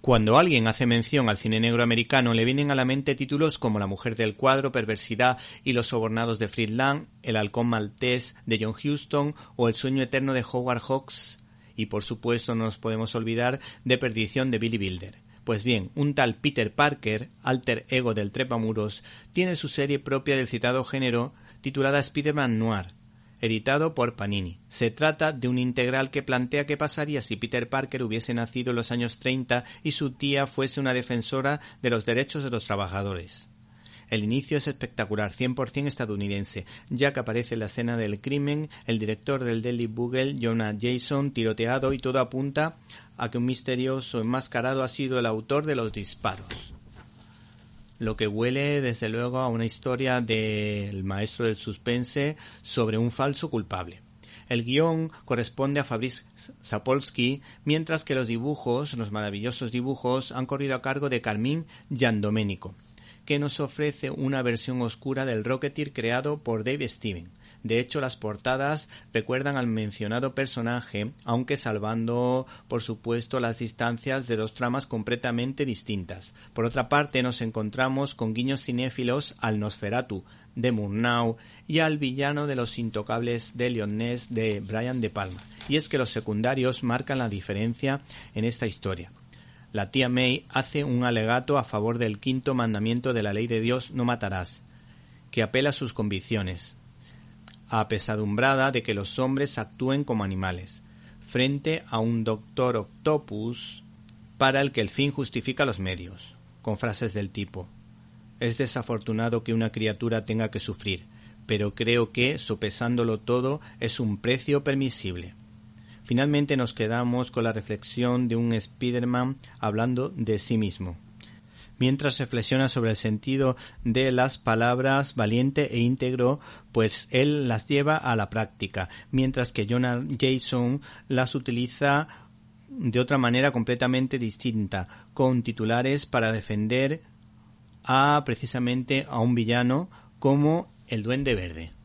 Cuando alguien hace mención al cine negro americano le vienen a la mente títulos como La mujer del cuadro, Perversidad y los sobornados de Friedland, El halcón maltés de John Huston o El sueño eterno de Howard Hawks y por supuesto no nos podemos olvidar de Perdición de Billy Wilder. Pues bien, un tal Peter Parker, alter ego del Trepamuros, tiene su serie propia del citado género titulada Spider-Man Noir, editado por Panini. Se trata de un integral que plantea qué pasaría si Peter Parker hubiese nacido en los años 30 y su tía fuese una defensora de los derechos de los trabajadores. El inicio es espectacular, 100% estadounidense, ya que aparece en la escena del crimen el director del Daily Bugle, Jonah Jason, tiroteado y todo apunta a que un misterioso enmascarado ha sido el autor de los disparos lo que huele desde luego a una historia del maestro del suspense sobre un falso culpable. El guion corresponde a Fabrice Sapolsky, mientras que los dibujos, los maravillosos dibujos, han corrido a cargo de Carmín Giandomenico, que nos ofrece una versión oscura del Rocketeer creado por Dave Steven. De hecho, las portadas recuerdan al mencionado personaje, aunque salvando, por supuesto, las distancias de dos tramas completamente distintas. Por otra parte, nos encontramos con guiños cinéfilos al Nosferatu de Murnau y al villano de los intocables de Lyonnais de Brian De Palma. Y es que los secundarios marcan la diferencia en esta historia. La tía May hace un alegato a favor del quinto mandamiento de la ley de Dios no matarás, que apela a sus convicciones, apesadumbrada de que los hombres actúen como animales, frente a un doctor octopus para el que el fin justifica los medios, con frases del tipo Es desafortunado que una criatura tenga que sufrir, pero creo que, sopesándolo todo, es un precio permisible. Finalmente nos quedamos con la reflexión de un Spider-Man hablando de sí mismo mientras reflexiona sobre el sentido de las palabras valiente e íntegro, pues él las lleva a la práctica, mientras que Jonah Jason las utiliza de otra manera completamente distinta, con titulares para defender a precisamente a un villano como el Duende Verde.